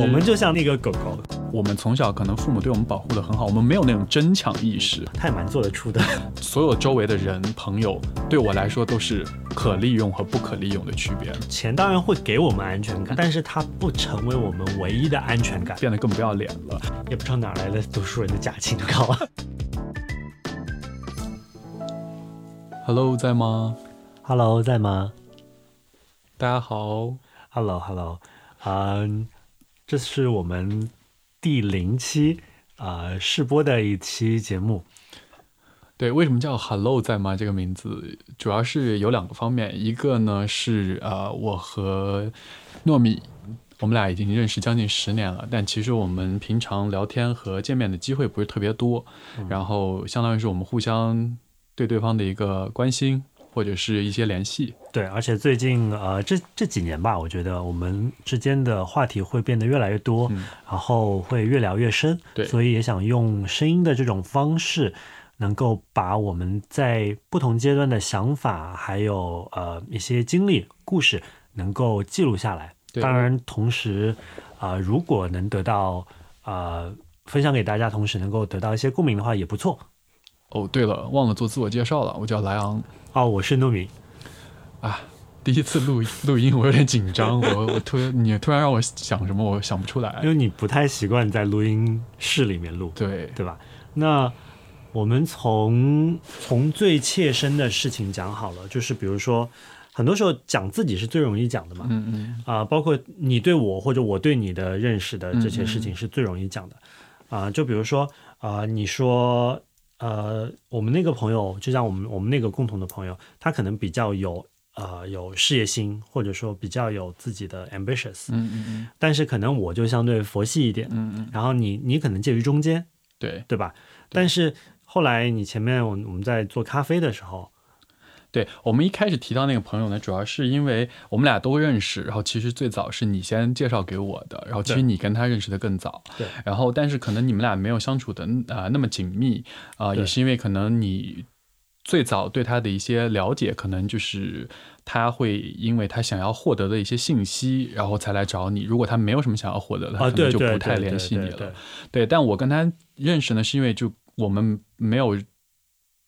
我们就像那个狗狗，我们从小可能父母对我们保护的很好，我们没有那种争抢意识。他也蛮做得出的。所有周围的人朋友对我来说都是可利用和不可利用的区别。钱当然会给我们安全感，但是它不成为我们唯一的安全感，变得更不要脸了。也不知道哪来的读书人的假清高。Hello，在吗？Hello，在吗大家好。？Hello，Hello，嗯，这是我们第零期啊、呃试播的一期节目。对，为什么叫 Hello 在吗？这个名字主要是有两个方面，一个呢是呃，我和糯米，我们俩已经认识将近十年了，但其实我们平常聊天和见面的机会不是特别多，然后相当于是我们互相对对方的一个关心或者是一些联系。对，而且最近呃这这几年吧，我觉得我们之间的话题会变得越来越多，嗯然后会越聊越深。对所以也想用声音的这种方式，能够把我们在不同阶段的想法，还有呃一些经历、故事，能够记录下来。当然，同时啊、呃如果能得到呃分享给大家，同时能够得到一些共鸣的话，也不错。哦，对了，忘了做自我介绍了，我叫莱昂。哦，我是糯米。啊第一次录 录音，我有点紧张，我我突然你突然让我想什么，我想不出来因。为你不太习惯在录音室里面录，对，对吧？那我们从从最切身的事情讲好了，就是比如说，很多时候讲自己是最容易讲的嘛，嗯嗯，啊、包括你对我或者我对你的认识的这些事情是最容易讲的，啊、就比如说啊、你说呃，我们那个朋友，就像我们我们那个共同的朋友，他可能比较有呃有事业心，或者说比较有自己的 ambitious，嗯嗯嗯但是可能我就相对佛系一点，嗯嗯，然后你你可能介于中间，对对吧？但是后来你前面我我们在做咖啡的时候，对。我们一开始提到那个朋友呢，主要是因为我们俩都认识，然后其实最早是你先介绍给我的，然后其实你跟他认识的更早，对，然后但是可能你们俩没有相处的啊、呃那么紧密啊、呃也是因为可能你最早对他的一些了解，可能就是他会因为他想要获得的一些信息，然后才来找你。如果他没有什么想要获得的，他啊，可能就不太联系你了。对对对对，但我跟他认识呢，是因为就我们没有，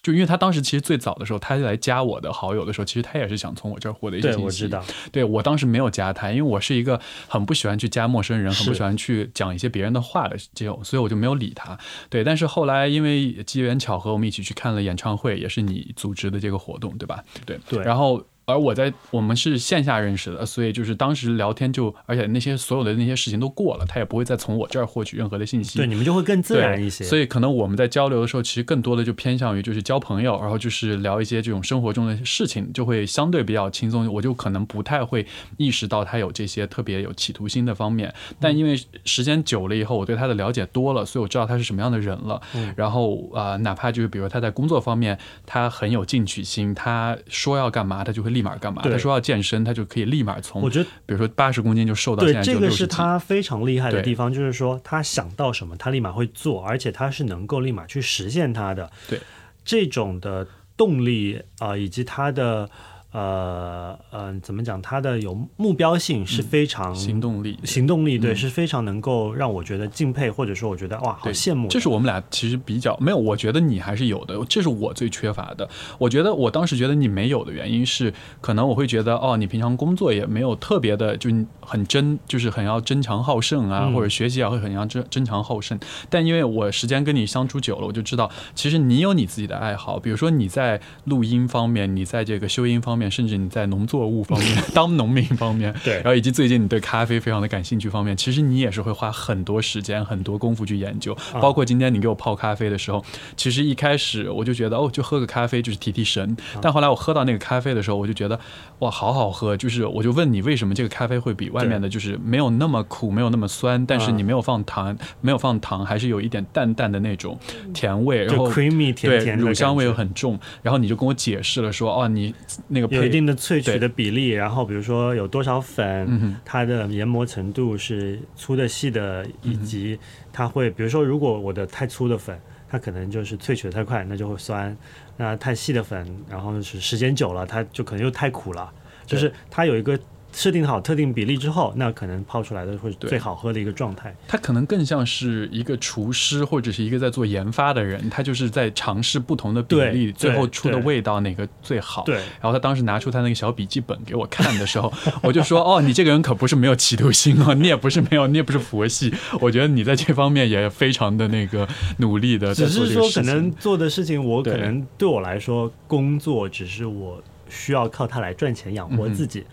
就因为他当时其实最早的时候，他来加我的好友的时候，其实他也是想从我这儿获得一些，信息。我知道，对我当时没有加他，因为我是一个很不喜欢去加陌生人，很不喜欢去讲一些别人的话的这种，所以我就没有理他。对，但是后来因为机缘巧合，我们一起去看了演唱会，也是你组织的这个活动，对吧？对对然后。而我在我们是线下认识的，所以就是当时聊天就，而且那些所有的那些事情都过了，他也不会再从我这儿获取任何的信息。对，你们就会更自然一些。所以可能我们在交流的时候，其实更多的就偏向于就是交朋友，然后就是聊一些这种生活中的事情，就会相对比较轻松。我就可能不太会意识到他有这些特别有企图心的方面，但因为时间久了以后，我对他的了解多了，所以我知道他是什么样的人了。嗯然后啊、呃哪怕就是比如他在工作方面，他很有进取心，他说要干嘛，他就会立马干嘛。他说要健身，他就可以立马从我觉得比如说八十公斤就瘦到现在就60这个是他非常厉害的地方，就是说他想到什么，他立马会做，而且他是能够立马去实现他的。对，这种的动力啊、以及他的呃呃怎么讲，他的有目标性是非常、嗯行动力。行动力，对，嗯是非常能够让我觉得敬佩，或者说我觉得哇，好羡慕。这是我们俩其实比较没有，我觉得你还是有的，这是我最缺乏的。我觉得我当时觉得你没有的原因是，可能我会觉得哦，你平常工作也没有特别的，就很争，就是很要争强好胜啊，嗯或者学习也会很要争争强好胜。但因为我时间跟你相处久了，我就知道，其实你有你自己的爱好，比如说你在录音方面，你在这个修音方面，甚至你在农作物方面 当农民方面，对然后以及最近你对咖啡非常的感兴趣方面，其实你也是会花很多时间、很多功夫去研究。啊包括今天你给我泡咖啡的时候，其实一开始我就觉得哦，就喝个咖啡就是提提神。但后来我喝到那个咖啡的时候，我就觉得哇，好好喝。就是我就问你，为什么这个咖啡会比外面的就是没有那么苦，没有那么酸，但是啊你没有放糖，没有放糖，还是有一点淡淡的那种甜味，然后 creamy 甜对甜的乳香味又很重。然后你就跟我解释了说，哦，你那个配有一定的萃取的比例，然后比如说有多少粉，嗯它的研磨程度是粗的、细的，以嗯及它会，比如说如果我的太粗的粉，它可能就是萃取的太快，那就会酸；那太细的粉，然后是时间久了，它就可能又太苦了。就是它有一个设定好特定比例之后，那可能泡出来的会是最好喝的一个状态。他可能更像是一个厨师或者是一个在做研发的人，他就是在尝试不同的比例，最后出的味道哪个最好。对，然后他当时拿出他那个小笔记本给我看的时候，我就说：“哦，你这个人可不是没有企图心哦，你也不是没有，你也不是佛系。我觉得你在这方面也非常的那个努力的只是说可。能做的事情，我可能对我来说，工作只是我需要靠它来赚钱养活自己。嗯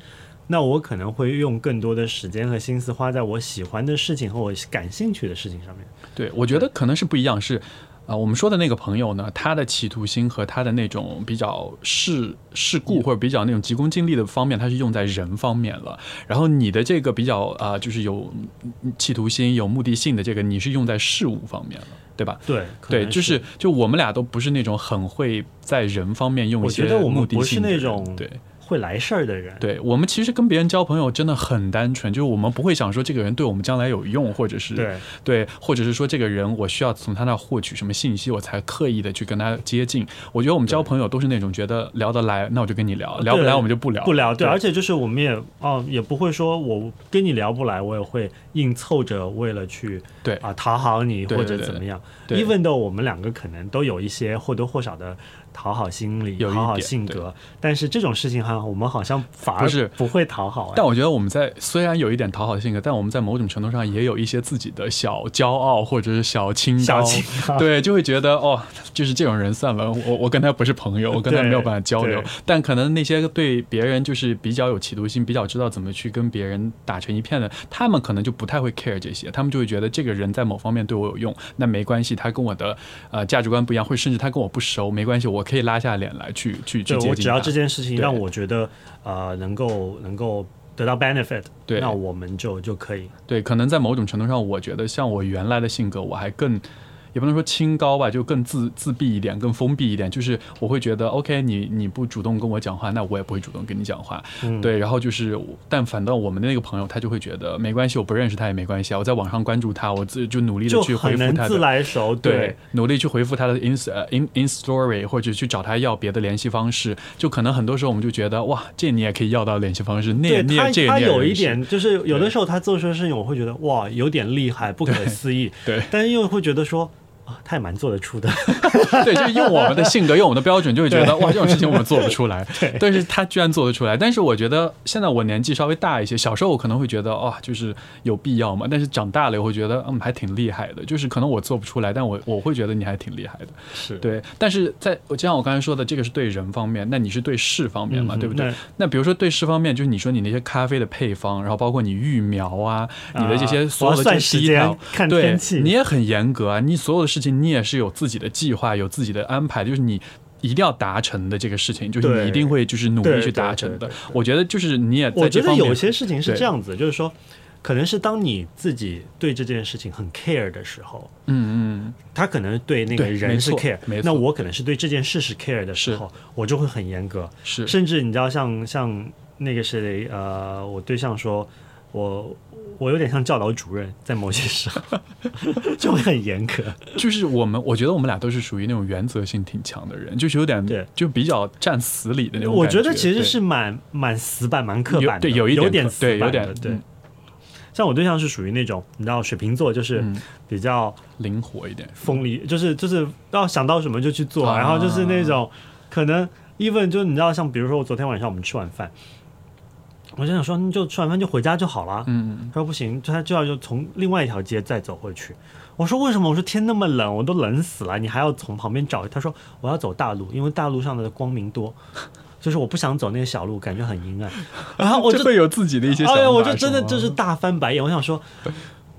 那我可能会用更多的时间和心思花在我喜欢的事情和我感兴趣的事情上面。对，我觉得可能是不一样，是。啊、我们说的那个朋友呢，他的企图心和他的那种比较世世故或者比较那种急功近利的方面，他是用在人方面了。然后你的这个比较啊、就是有嗯企图心、有目的性的这个，你是用在事物方面了，对吧？对，对，就是就我们俩都不是那种很会在人方面用一些我觉得我目们不是的性那种对。会来事儿的人。对我们其实跟别人交朋友真的很单纯，就是我们不会想说这个人对我们将来有用，或者是对对，或者是说这个人我需要从他那儿获取什么信息，我才刻意的去跟他接近。我觉得我们交朋友都是那种觉得聊得来，那我就跟你聊，聊不来我们就不聊，不聊，对，对而且就是我们也哦，也不会说我跟你聊不来，我也会硬凑着为了去对啊讨好你或者怎么样。对 even 的我们两个可能都有一些或多或少的讨好心理、有一讨好性格，但是这种事情哈，我们好像反而不是。不会讨好、哎。但我觉得我们在虽然有一点讨好性格，但我们在某种程度上也有一些自己的小骄傲或者是小清高，对，就会觉得哦，就是这种人算了，我我跟他不是朋友，我跟他没有办法交流。但可能那些对别人就是比较有企图心，比较知道怎么去跟别人打成一片的，他们可能就不太会 care 这些，他们就会觉得这个人在某方面对我有用，那没关系，他跟我的呃价值观不一样，或者甚至他跟我不熟，没关系，我可以拉下脸来去去去接近对我只要这件事情让我觉得呃能够能够得到 benefit，对那我们就就可以。对，可能在某种程度上，我觉得像我原来的性格，我还更。也不能说清高吧，就更自自闭一点，更封闭一点。就是我会觉得，OK，你你不主动跟我讲话，那我也不会主动跟你讲话。嗯，对，然后就是，但反倒我们的那个朋友，他就会觉得没关系，我不认识他也没关系啊，我在网上关注他，我自就努力的去回复他的。来熟，对，努力去回复他的 ins 呃 in in story，或者去找他要别的联系方式，就可能很多时候我们就觉得哇，这你也可以要到联系方式，那也对他你也这个他有一点，就是有的时候他做出的事情，我会觉得哇，有点厉害，不可思议。对但是又会觉得说啊，他也蛮做得出的。对，就是用我们的性格，用我们的标准，就会觉得哇，这种事情我们做不出来。但是他居然做得出来。但是我觉得现在我年纪稍微大一些，小时候我可能会觉得哇，就是有必要嘛。但是长大了，我会觉得嗯，还挺厉害的。就是可能我做不出来，但我我会觉得你还挺厉害的。是，对，但是在我就像我刚才说的，这个是对人方面，那你是对事方面嘛，嗯对不对那？那比如说对事方面，就是你说你那些咖啡的配方，然后包括你育苗啊，你的这些啊所有的这时间些第一条，看对天气，你也很严格啊，你所有的事情你也是有自己的计划，有自己的安排，就是你。一定要达成的这个事情，就是你一定会就是努力去达成的。我觉得就是你也我觉得在这方面，有些事情是这样子，就是说，可能是当你自己对这件事情很 care 的时候，嗯嗯，他可能对那个人是 care，没错。那我可能是对这件事是 care 的时候，我就会很严格，是。甚至你知道像像那个谁呃，我对象说我我有点像教导主任，在某些时候 就会很严格。就是我们，我觉得我们俩都是属于那种原则性挺强的人，就是有点对就比较站死理的那种我觉得其实是蛮蛮死板、蛮刻板的，有对有一点对有点板对嗯。像我对象是属于那种，你知道水瓶座就是嗯比较灵活一点。锋利，就是就是要想到什么就去做，啊然后就是那种可能 even 就你知道，像比如说我昨天晚上我们吃晚饭，我就想说，你就吃完饭就回家就好了。嗯，他说不行，他就要就从另外一条街再走回去。我说为什么？我说天那么冷，我都冷死了，你还要从旁边找？他说我要走大路，因为大路上的光明多，就是我不想走那个小路，感觉很阴暗。然后我就会有自己的一些想法。哎呀，我就真的就是大翻白眼。我想说，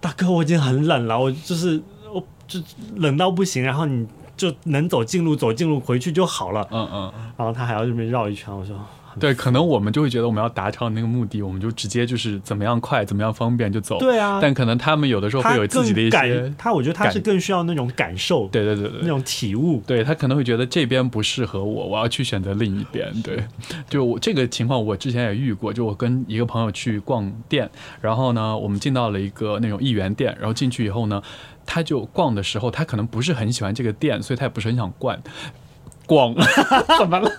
大哥，我已经很冷了，我就是我就冷到不行，然后你就能走近路走近路回去就好了。嗯嗯，然后他还要这边绕一圈，我说对，可能我们就会觉得我们要达成那个目的，我们就直接就是怎么样快，怎么样方便就走。对啊，但可能他们有的时候会有自己的一些感，，他我觉得他是更需要那种感受，对对对对，那种体悟。对他可能会觉得这边不适合我，我要去选择另一边。对，就我这个情况，我之前也遇过。就我跟一个朋友去逛店，然后呢，我们进到了一个那种一元店，然后进去以后呢，他就逛的时候，他可能不是很喜欢这个店，所以他也不是很想逛。逛，怎么了？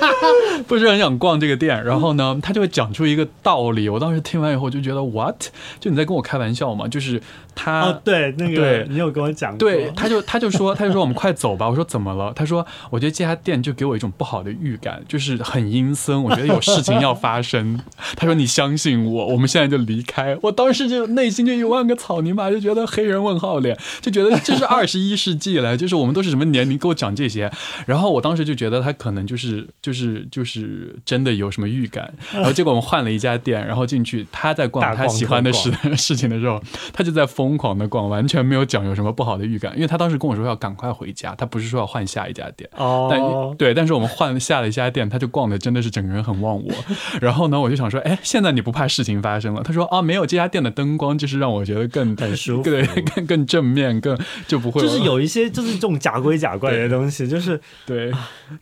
不是很想逛这个店。然后呢，他就会讲出一个道理。我当时听完以后就觉得，what？就你在跟我开玩笑吗？就是他，哦，对，那个对你有跟我讲过，对，他就他就说他就说我们快走吧。我说怎么了？他说我觉得这家店就给我一种不好的预感，就是很阴森，我觉得有事情要发生。他说你相信我，我们现在就离开。我当时就内心就一万个草泥马，就觉得黑人问号脸，就觉得这是二十一世纪了，就是我们都是什么年龄，给我讲这些。然后我当时就觉得他可能就是就是就是真的有什么预感。然后结果我们换了一家店，然后进去他在逛他喜欢的特事 事情的时候，他就在疯狂的逛，完全没有讲有什么不好的预感，因为他当时跟我说要赶快回家，他不是说要换下一家店。但哦，对，但是我们换下了一家店，他就逛的真的是整个人很忘我。然后呢，我就想说，哎，现在你不怕事情发生了？他说啊，没有，这家店的灯光就是让我觉得更很舒服对，更更正面，更就不会就是有一些就是这种假规假怪的东西，就是对，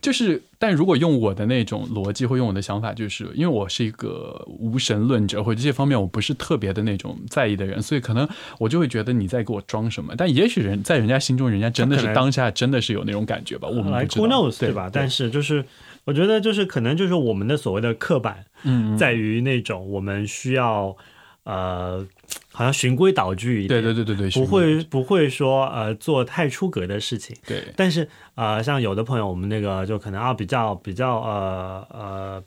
就是，但如果用我的那种逻辑或用我的想法，就是因为我是一个无神论者，或者这些方面我不是特别的那种在意的人，所以可能我就会觉得你在给我装什么。但也许人在人家心中，人家真的是当下真的是有那种感觉吧，我们来不知道 knows 对吧？但是就是我觉得就是可能就是我们的所谓的刻板，在于那种我们需要呃，好像循规蹈矩一对点，对对对对，不会不会说呃做太出格的事情。对但是呃，像有的朋友，我们那个就可能啊比较比较呃呃，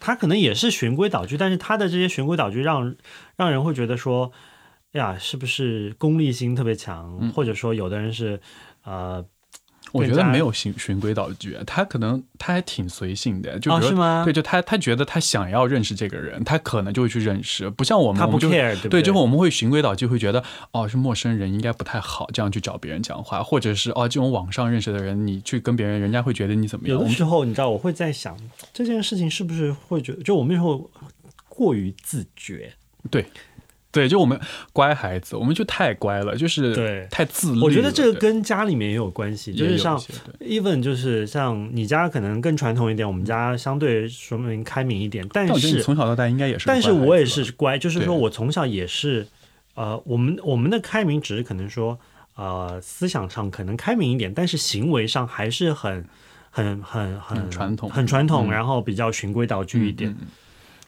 他可能也是循规蹈矩，但是他的这些循规蹈矩让让人会觉得说，哎呀，是不是功利心特别强？嗯或者说有的人是呃，我觉得没有循循规蹈矩，他可能他还挺随性的，就是吗？对，就他他觉得他想要认识这个人，他可能就会去认识，不像我们，他不 care，对不对，对就会我们会循规蹈矩，会觉得哦是陌生人应该不太好这样去找别人讲话，或者是哦这种网上认识的人，你去跟别人，人家会觉得你怎么样？有的时候你知道，我会在想这件事情是不是会觉得，就我们有时候过于自觉。对对，就我们乖孩子，我们就太乖了，就是对太自律。我觉得这个跟家里面也有关系，就是像 even 就是像你家可能更传统一点，我们家相对说明开明一点，但是从小到大应该也是但是我也是乖，就是说我从小也是，呃，我们我们的开明只是可能说，呃，思想上可能开明一点，但是行为上还是很很很很很传统很传统，嗯然后比较循规蹈矩一点。嗯嗯对，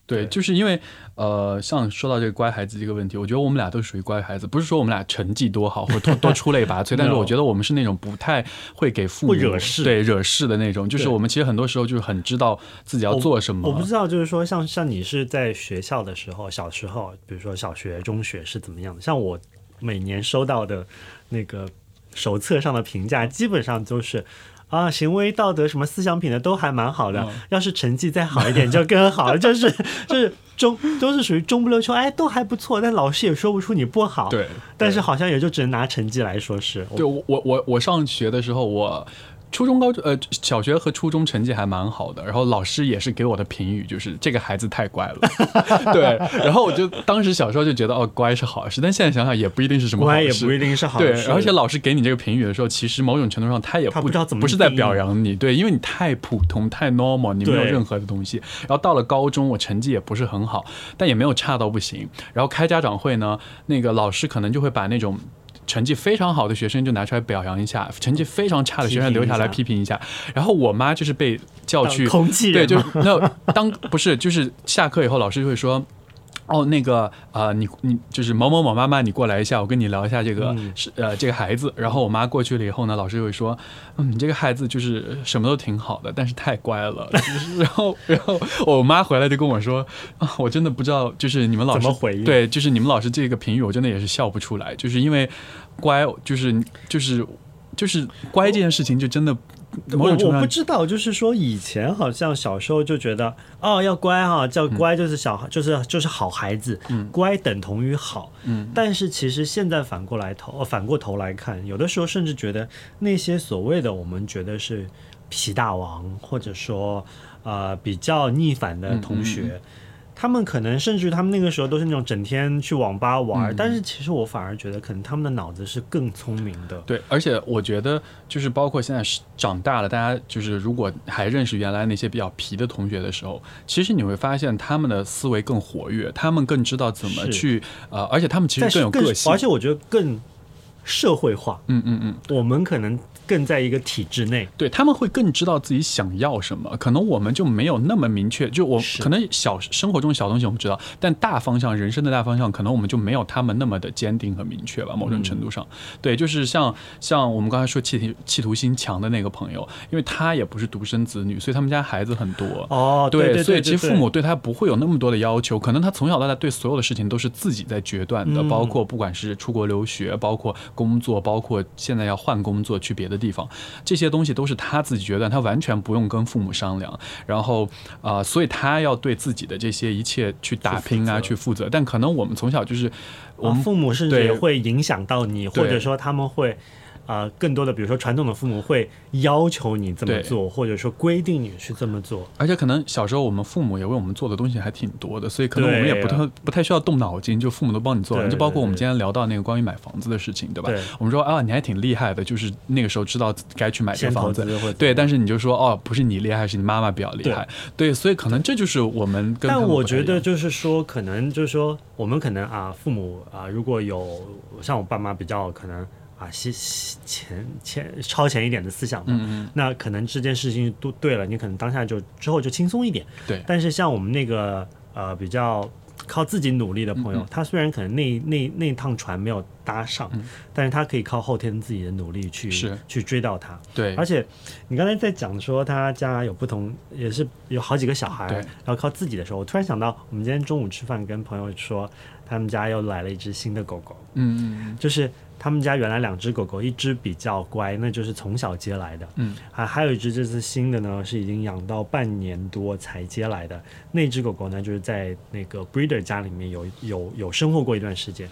对就是因为呃，像说到这个乖孩子这个问题，我觉得我们俩都属于乖孩子，不是说我们俩成绩多好或者多 多出类拔萃，但是我觉得我们是那种不太会给父母惹事对惹事的那种，就是我们其实很多时候就是很知道自己要做什么。我不知道，就是说像像你是在学校的时候，小时候，比如说小学、中学是怎么样的？像我每年收到的那个手册上的评价，基本上都是。啊，行为道德什么思想品德都还蛮好的，嗯。要是成绩再好一点 就更好。了，就是就是中都是属于中不溜秋，哎，都还不错，但老师也说不出你不好，，对，但是好像也就只能拿成绩来说是，对我我我我上学的时候，我初中、高中呃小学和初中成绩还蛮好的，然后老师也是给我的评语就是这个孩子太乖了，对，然后我就当时小时候就觉得哦乖是好事，但现在想想也不一定是什么好乖也事不一定是好对，而且老师给你这个评语的时候，其实某种程度上他也他不知道怎么不是在表扬你，对，因为你太普通、太 normal，你没有任何的东西。然后到了高中，我成绩也不是很好，但也没有差到不行。然后开家长会呢，那个老师可能就会把那种。成绩非常好的学生就拿出来表扬一下，成绩非常差的学生留下来批评一下。然后我妈就是被叫去对，空气人就嘛那当不是就是下课以后，老师就会说。哦，那个呃，你你就是某某某妈妈，你过来一下，我跟你聊一下这个嗯是、呃这个孩子。然后我妈过去了以后呢，老师就会说，嗯，你这个孩子就是什么都挺好的，但是太乖了。然后然后我妈回来就跟我说，啊，我真的不知道，就是你们老师怎么回应对，就是你们老师这个评语，我真的也是笑不出来，就是因为乖，就是就是就是乖这件事情，就真的某我我不知道，就是说以前好像小时候就觉得哦要乖哈、叫乖就是小孩、就是就是好孩子，乖等同于好。嗯但是其实现在反过来头呃反过头来看，有的时候甚至觉得那些所谓的我们觉得是皮大王，或者说呃比较逆反的同学。他们可能甚至他们那个时候都是那种整天去网吧玩，嗯但是其实我反而觉得可能他们的脑子是更聪明的。对，而且我觉得就是包括现在是长大了，大家就是如果还认识原来那些比较皮的同学的时候，其实你会发现他们的思维更活跃，他们更知道怎么去呃，而且他们其实更有个性而。且我觉得更社会化。嗯嗯嗯，我们可能更在一个体制内，对他们会更知道自己想要什么，可能我们就没有那么明确。就我可能小生活中小东西我们知道，但大方向人生的大方向，可能我们就没有他们那么的坚定和明确吧。某种程度上，对，就是像像我们刚才说企图企图心强的那个朋友，因为他也不是独生子女，所以他们家孩子很多。哦，对对，所以其实父母对他不会有那么多的要求，可能他从小到大对所有的事情都是自己在决断的，嗯包括不管是出国留学，包括工作，包括现在要换工作去别的地方，这些东西都是他自己决断，他完全不用跟父母商量。然后啊、呃所以他要对自己的这些一切去打拼啊，去去负责。但可能我们从小就是我啊们父母甚至也会影响到你，或者说他们会。啊、更多的，比如说传统的父母会要求你这么做，或者说规定你去这么做。而且可能小时候我们父母也为我们做的东西还挺多的，所以可能我们也不太不太需要动脑筋，就父母都帮你做完。对就包括我们今天聊到那个关于买房子的事情，对吧？对，我们说啊，你还挺厉害的，就是那个时候知道该去买这房子。对，但是你就说哦，不是你厉害，是你妈妈比较厉害。对，所以可能这就是我们跟但我觉得就是说，可能就是说，我们可能啊，父母啊，如果有像我爸妈比较可能啊，西西前前超前一点的思想的，嗯嗯，那可能这件事情都对了，你可能当下就之后就轻松一点。对。但是像我们那个呃比较靠自己努力的朋友，嗯嗯。他虽然可能那那那趟船没有搭上，嗯。但是他可以靠后天自己的努力去去追到他。对。而，且你刚才在讲说他家有不同，也是有好几个小孩，对然后靠自己的时候，我突然想到，我们今天中午吃饭跟朋友说，他们家又来了一只新的狗狗，嗯嗯。就是他们家原来两只狗狗，一只比较乖，那就是从小接来的，嗯还还有一只这次新的呢，是已经养到半年多才接来的。那只狗狗呢，就是在那个 breeder 家里面有有有生活过一段时间。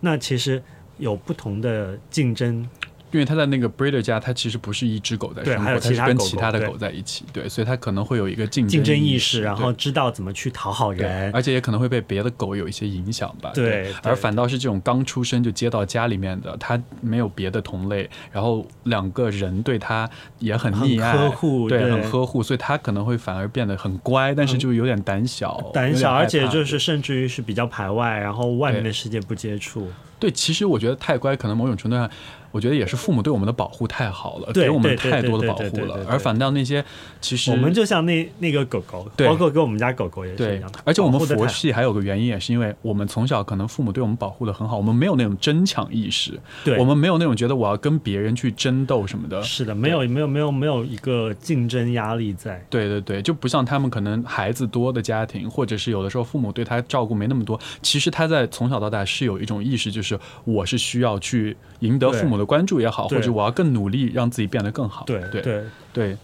那其实有不同的竞争，因为他在那个 breeder 家，他其实不是一只狗在生活，它是跟其他的狗在一起，对，所以他可能会有一个竞竞争意意识，然后知道怎么去讨好，人。而且也可能会被别的狗有一些影响吧。对对而反倒是这种刚出生就接到家里面的，他没有别的同类，然后两个人对他也很溺爱、呵护对，很呵护，所以他可能会反而变得很乖，但是就有点胆小，胆小，而且就是甚至于是比较排外，然后外面的世界不接触。对。其实我觉得太乖，可能某种程度上，我觉得也是父母对我们的保护太好了，对给我们太多的保护了，而反倒那些其实我们就像那那个狗狗，对包括跟我们家狗狗也是一样的。，而且我们佛系还有个原因，也是因为我们从小可能父母对我们保护的很好，我们没有那种争抢意识，对我们没有那种觉得我要跟别人去争斗什么的。是的，没有没有没有没有一个竞争压力在。对对对，就不像他们可能孩子多的家庭，或者是有的时候父母对他照顾没那么多，其实他在从小到大是有一种意识，就是我是需要去赢得父母的关注也好，或者我要更努力让自己变得更好。对对对，对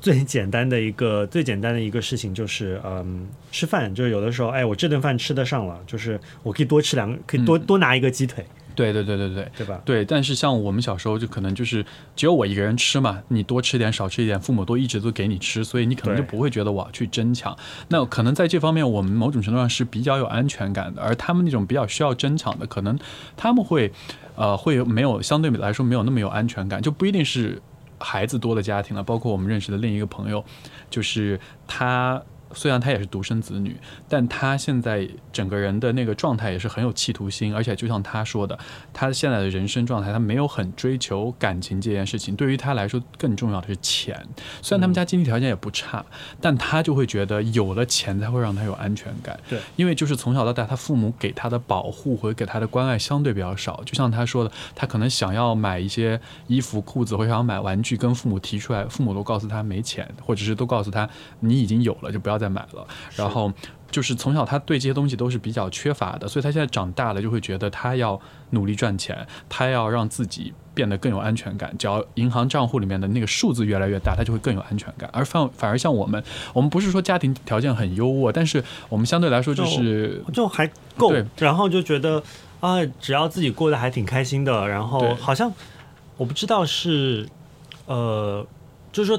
最简单的一个最简单的一个事情就是，嗯，吃饭，就是有的时候，哎，我这顿饭吃得上了，就是我可以多吃两个，可以多、多拿一个鸡腿，对对对对对。对吧？对，但是像我们小时候就可能就是只有我一个人吃嘛，你多吃一点少吃一点，父母都一直都给你吃，所以你可能就不会觉得我要去争抢。那可能在这方面，我们某种程度上是比较有安全感的，而他们那种比较需要争抢的，可能他们会呃会有没有相对来说没有那么有安全感，就不一定是孩子多的家庭了。包括我们认识的另一个朋友，就是他。虽然他也是独生子女，但他现在整个人的那个状态也是很有企图心，而且就像他说的，他现在的人生状态，他没有很追求感情这件事情。对于他来说，更重要的是钱。虽然他们家经济条件也不差，但他就会觉得有了钱才会让他有安全感。对，因为就是从小到大，他父母给他的保护和给他的关爱相对比较少。就像他说的，他可能想要买一些衣服、裤子，或者想要买玩具，跟父母提出来，父母都告诉他没钱，或者是都告诉他你已经有了，就不要再买了。然后就是从小他对这些东西都是比较缺乏的，所以他现在长大了就会觉得他要努力赚钱，他要让自己变得更有安全感。只要银行账户里面的那个数字越来越大，他就会更有安全感。而反反而像我们，我们不是说家庭条件很优渥，但是我们相对来说就是就还够对，然后就觉得啊，只要自己过得还挺开心的，然后好像我不知道是呃，就是说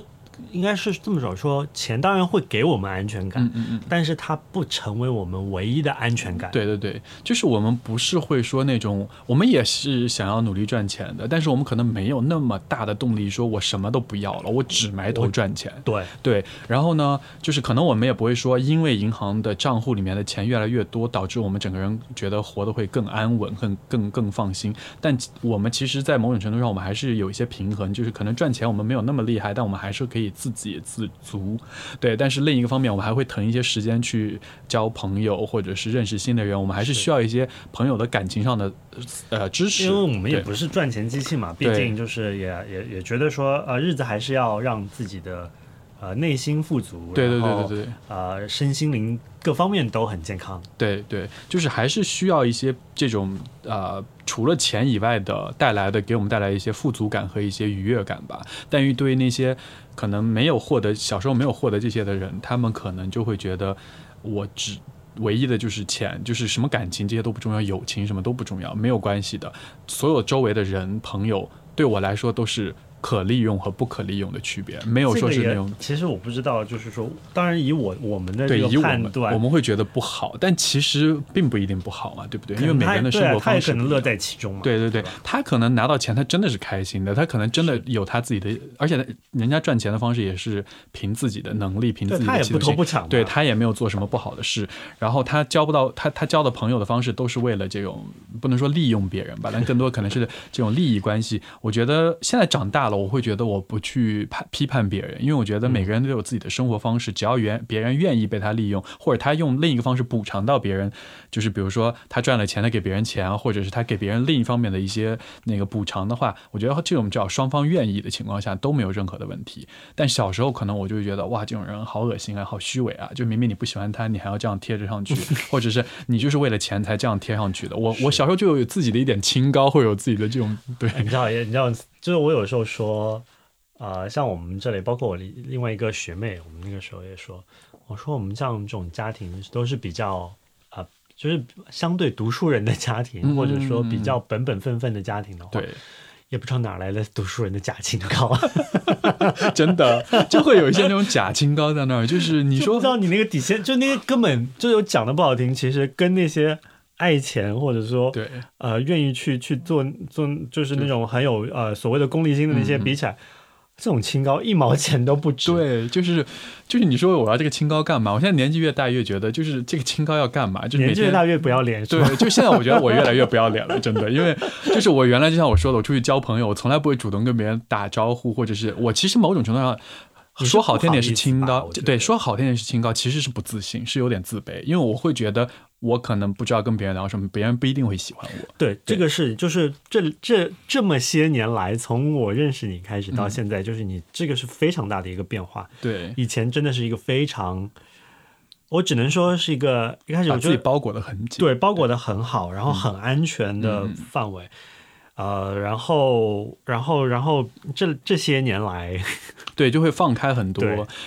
应该是这么说，说钱当然会给我们安全感，嗯嗯嗯。但是它不成为我们唯一的安全感。对对对，就是我们不是会说那种，我们也是想要努力赚钱的，但是我们可能没有那么大的动力，说我什么都不要了，我只埋头赚钱。对对，然后呢，就是可能我们也不会说，因为银行的账户里面的钱越来越多，导致我们整个人觉得活得会更安稳、更更更放心。但我们其实，在某种程度上，我们还是有一些平衡，就是可能赚钱我们没有那么厉害，但我们还是可以自给自足。对，但是另一个方面，我们还会腾一些时间去交朋友，或者是认识新的人。我们还是需要一些朋友的感情上的呃支持，因为我们也不是赚钱机器嘛，毕竟就是也也也觉得说呃日子还是要让自己的呃内心富足，对对对对对，呃身心灵各方面都很健康。对对，就是还是需要一些这种呃除了钱以外的带来的给我们带来一些富足感和一些愉悦感吧。但于对于那些可能没有获得小时候没有获得这些的人，他们可能就会觉得我只。唯一的就是钱，就是什么感情这些都不重要，友情什么都不重要，没有关系的。所有周围的人朋友对我来说都是。可利用和不可利用的区别，没有说是那种。其实我不知道，就是说，当然以我我们的这个判断，我们会觉得不好，但其实并不一定不好嘛，对不对？因为每个人的生活方式，他可能乐在其中嘛。对对对，他可能拿到钱，他真的是开心的，他可能真的有他自己的，而且人家赚钱的方式也是凭自己的能力，凭自己的不偷不抢，对他也没有做什么不好的事。然后他交不到他他交的朋友的方式，都是为了这种不能说利用别人吧，但更多可能是这种利益关系。我觉得现在长大了，我会觉得我。不去判批判别人，因为我觉得每个人都有自己的生活方式，只要原别人愿意被他利用，或者他用另一个方式补偿到别人，就是比如说他赚了钱，他给别人钱，或者是他给别人另一方面的一些那个补偿的话，我觉得这种只要双方愿意的情况下都没有任何的问题。但小时候可能我就会觉得哇，这种人好恶心啊，好虚伪啊，就明明你不喜欢他，你还要这样贴着上去，或者是你就是为了钱才这样贴上去的。我我小时候就有自己的一点清高，会有自己的这种对，你知道，你知道，就是我有时候说。呃，像我们这里，包括我另另外一个学妹，我们那个时候也说，我说我们像这种家庭都是比较啊，就是相对读书人的家庭，或者说比较本本分分的家庭的话，对，也不知道哪来的读书人的假清高，真的就会有一些那种假清高在那儿，就是你说，不知道你那个底线，就那个根本就有讲的不好听，其实跟那些爱钱或者说对呃愿意去去做做，就是那种很有呃所谓的功利心的那些比起来。这种清高一毛钱都不值。对，就是就是你说我要这个清高干嘛？我现在年纪越大越觉得，就是这个清高要干嘛？就年纪越大越不要脸。对，就现在我觉得我越来越不要脸了，真的。因为就是我原来就像我说的，我出去交朋友，我从来不会主动跟别人打招呼，或者是我其实某种程度上说好听点是清高，对，说好听点是清高，其实是不自信，是有点自卑，因为我会觉得。我可能不知道跟别人聊什么，别人不一定会喜欢我。对，这个是就是这这这么些年来，从我认识你开始到现在，就是你这个是非常大的一个变化。对，以前真的是一个非常，我只能说是一个一开始我自己包裹的很紧，对，包裹的很好，然后很安全的范围。呃，然后，然后，然后，这这些年来，对，就会放开很多，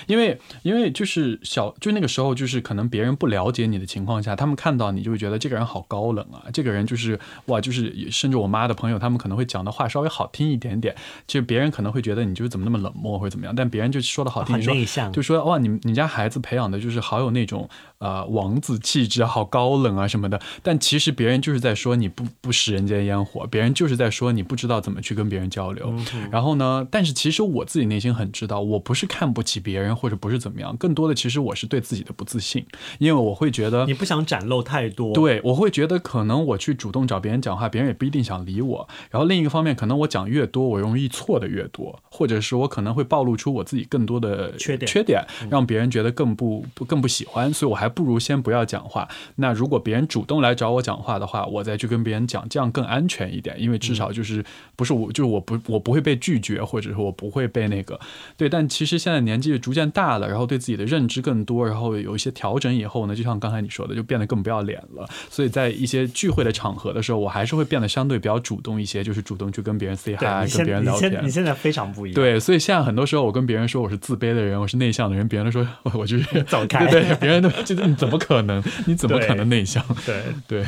因为，因为就是小，就那个时候，就是可能别人不了解你的情况下，他们看到你就会觉得这个人好高冷啊，这个人就是哇，就是甚至我妈的朋友，他们可能会讲的话稍微好听一点点，就别人可能会觉得你就是怎么那么冷漠或者怎么样，但别人就说的好听，内向，就说哇，你你家孩子培养的就是好有那种呃王子气质，好高冷啊什么的，但其实别人就是在说你不不食人间烟火，别人就是在。在说你不知道怎么去跟别人交流，然后呢？但是其实我自己内心很知道，我不是看不起别人，或者不是怎么样，更多的其实我是对自己的不自信，因为我会觉得你不想展露太多，对我会觉得可能我去主动找别人讲话，别人也不一定想理我。然后另一个方面，可能我讲越多，我容易错的越多，或者是我可能会暴露出我自己更多的缺点，缺点让别人觉得更不更不喜欢，所以我还不如先不要讲话。那如果别人主动来找我讲话的话，我再去跟别人讲，这样更安全一点，因为至少就是不是我，就是我不我不会被拒绝，或者是我不会被那个对。但其实现在年纪逐渐大了，然后对自己的认知更多，然后有一些调整以后呢，就像刚才你说的，就变得更不要脸了。所以在一些聚会的场合的时候，我还是会变得相对比较主动一些，就是主动去跟别人 say hi，跟别人聊天。你现在非常不一样。对，所以现在很多时候我跟别人说我是自卑的人，我是内向的人，别人都说 我就是走开。对对，别人都 觉得你怎么可能？你怎么可能内向？对对。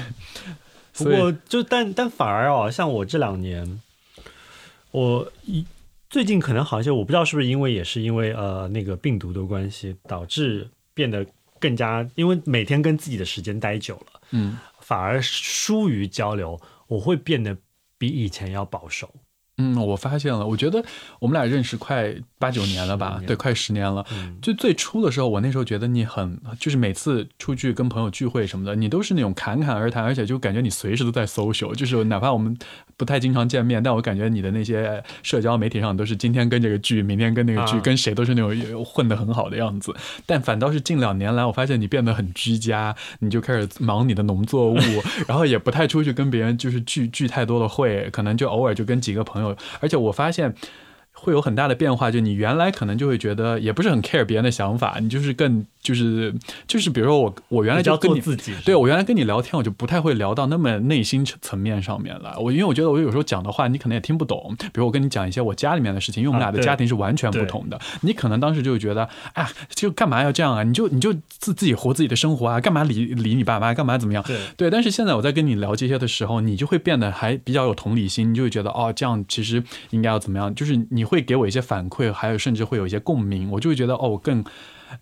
不过就但但反而哦，像我这两年，我一最近可能好像我不知道是不是因为也是因为呃那个病毒的关系，导致变得更加，因为每天跟自己的时间待久了，嗯反而疏于交流，我会变得比以前要保守。嗯，我发现了，我觉得我们俩认识快八九年了吧对，快十年了。嗯，就最初的时候，我那时候觉得你很，就是每次出去跟朋友聚会什么的，你都是那种侃侃而谈，而且就感觉你随时都在 social，就是哪怕我们不太经常见面，但我感觉你的那些社交媒体上都是今天跟这个剧，明天跟那个剧，啊跟谁都是那种混得很好的样子。但反倒是近两年来，我发现你变得很居家，你就开始忙你的农作物，然后也不太出去跟别人就是聚聚太多的会，可能就偶尔就跟几个朋友，而且我发现。会有很大的变化，就你原来可能就会觉得也不是很 care 别人的想法，你就是更就是就是比如说我我原来就跟你做自己。对我原来跟你聊天，我就不太会聊到那么内心层层面上面来。我因为我觉得我有时候讲的话，你可能也听不懂。比如我跟你讲一些我家里面的事情，因为我们俩的家庭是完全不同的。你可能当时就觉得，啊，就干嘛要这样啊？你就你就自自己活自己的生活啊，干嘛理理你爸妈？干嘛怎么样？对对，但是现在我在跟你聊这些的时候，你就会变得还比较有同理心，你就会觉得哦，这样其实应该要怎么样？就是你会给我一些反馈，还有甚至会有一些共鸣，我就会觉得哦，我更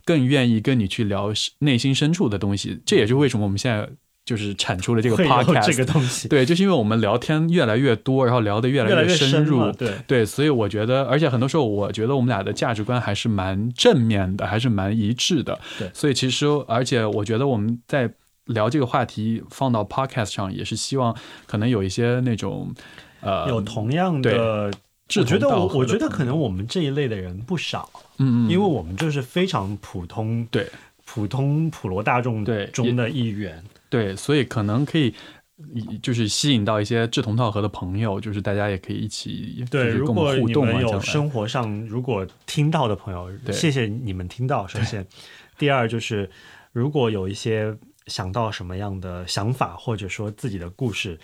更愿意跟你去聊内心深处的东西。这也是为什么我们现在就是产出了这个 podcast，这个东西，对，就是因为我们聊天越来越多，然后聊得越越来越深入，对，所以我觉得，而且很多时候，我觉得我们俩的价值观还是蛮正面的，还是蛮一致的。对所以其实，而且我觉得我们在聊这个话题放到 podcast 上，也是希望可能有一些那种呃有同样的。志我觉得我我觉得可能我们这一类的人不少，嗯嗯，因为我们就是非常普通，对普通普罗大众对中的一员。对，所以可能可以。以就是吸引到一些志同道合的朋友，就是大家也可以一起对，如果你们有生活上如果听到的朋友，对谢谢你们听到。首先，第二就是如果有一些想到什么样的想法，或者说自己的故事，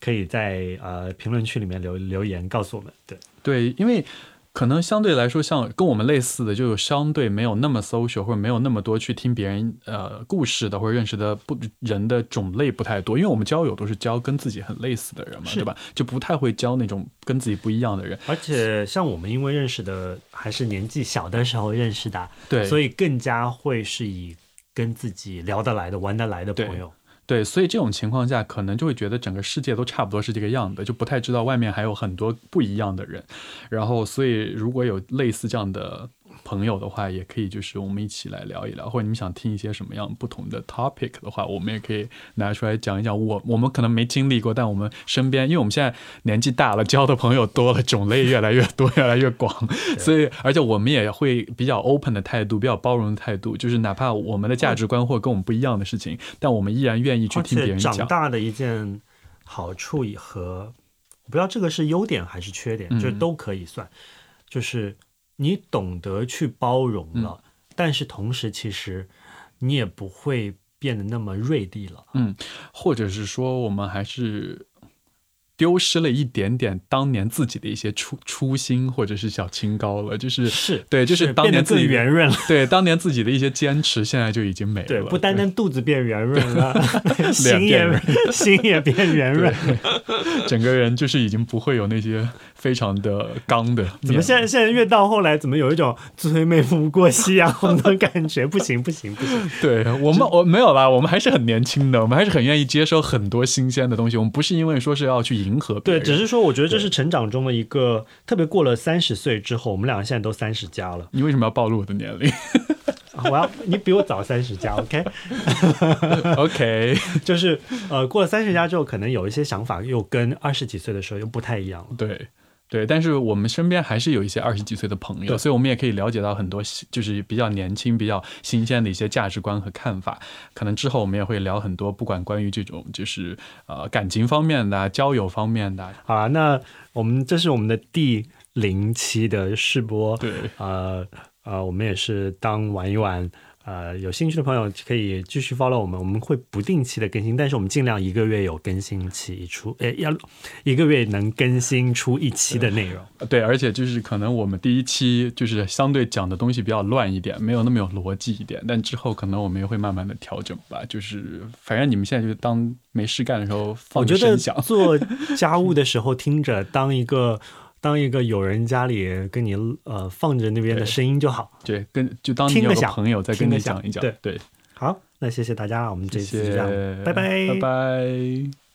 可以在呃评论区里面留留言告诉我们。对，对，因为可能相对来说，像跟我们类似的，就相对没有那么 social，或者没有那么多去听别人呃故事的，或者认识的不人的种类不太多。因为我们交友都是交跟自己很类似的人嘛，对吧？就不太会交那种跟自己不一样的人。而且像我们因为认识的还是年纪小的时候认识的，对，所以更加会是以跟自己聊得来的、玩得来的朋友。对，所以这种情况下，可能就会觉得整个世界都差不多是这个样的，就不太知道外面还有很多不一样的人。然后，所以如果有类似这样的朋友的话，也可以就是我们一起来聊一聊，或者你们想听一些什么样不同的 topic 的话，我们也可以拿出来讲一讲。我我们可能没经历过，但我们身边，因为我们现在年纪大了，交的朋友多了，种类越来越多，越来越广，所以而且我们也会比较 open 的态度，比较包容的态度，就是哪怕我们的价值观或跟我们不一样的事情，但我们依然愿意去听别人讲。长大的一件好处和我不知道这个是优点还是缺点，就是都可以算。就是你懂得去包容嗯了，但是同时其实你也不会变得那么锐利了。嗯或者是说我们还是丢失了一点点当年自己的一些初初心，或者是小清高了，就是是对，就是当年自己圆润了。对当年自己的一些坚持，现在就已经没了。对，不单单肚子变圆润了，心也圆心也变圆润。了整个人就是已经不会有那些非常的刚的。怎么现在现在越到后来，怎么有一种催妹夫过夕阳红的感觉？不行不行不行！对我们我没有啦，我们还是很年轻的，我们还是很愿意接受很多新鲜的东西。我们不是因为说是要去迎合别对，只是说，我觉得这是成长中的一个，特别过了三十岁之后，我们两个现在都三十加了。你为什么要暴露我的年龄啊我要你比我早三十加，OK？？OK，就是呃，过了三十加之后，可能有一些想法又跟二十几岁的时候又不太一样了。对。对，但是我们身边还是有一些二十几岁的朋友，所以我们也可以了解到很多新就是比较年轻、比较新鲜的一些价值观和看法。可能之后我们也会聊很多，不管关于这种就是呃感情方面的啊、交友方面的啊，那我们这是我们的第零期的试播，对，呃呃，我们也是当玩一玩。呃，有兴趣的朋友可以继续 follow 我们，我们会不定期的更新，但是我们尽量一个月有更新期一出，诶，要一个月能更新出一期的内容。对，而且就是可能我们第一期就是相对讲的东西比较乱一点，没有那么有逻辑一点，但之后可能我们也会慢慢的调整吧。就是反正你们现在就当没事干的时候放我觉得着声响，做家务的时候听着，当一个当一个有人家里跟你呃放着那边的声音就好。对，跟就当你有个朋友在跟你讲一讲，对对，好，那谢谢大家，我们这谢谢次就这样，拜拜，拜拜。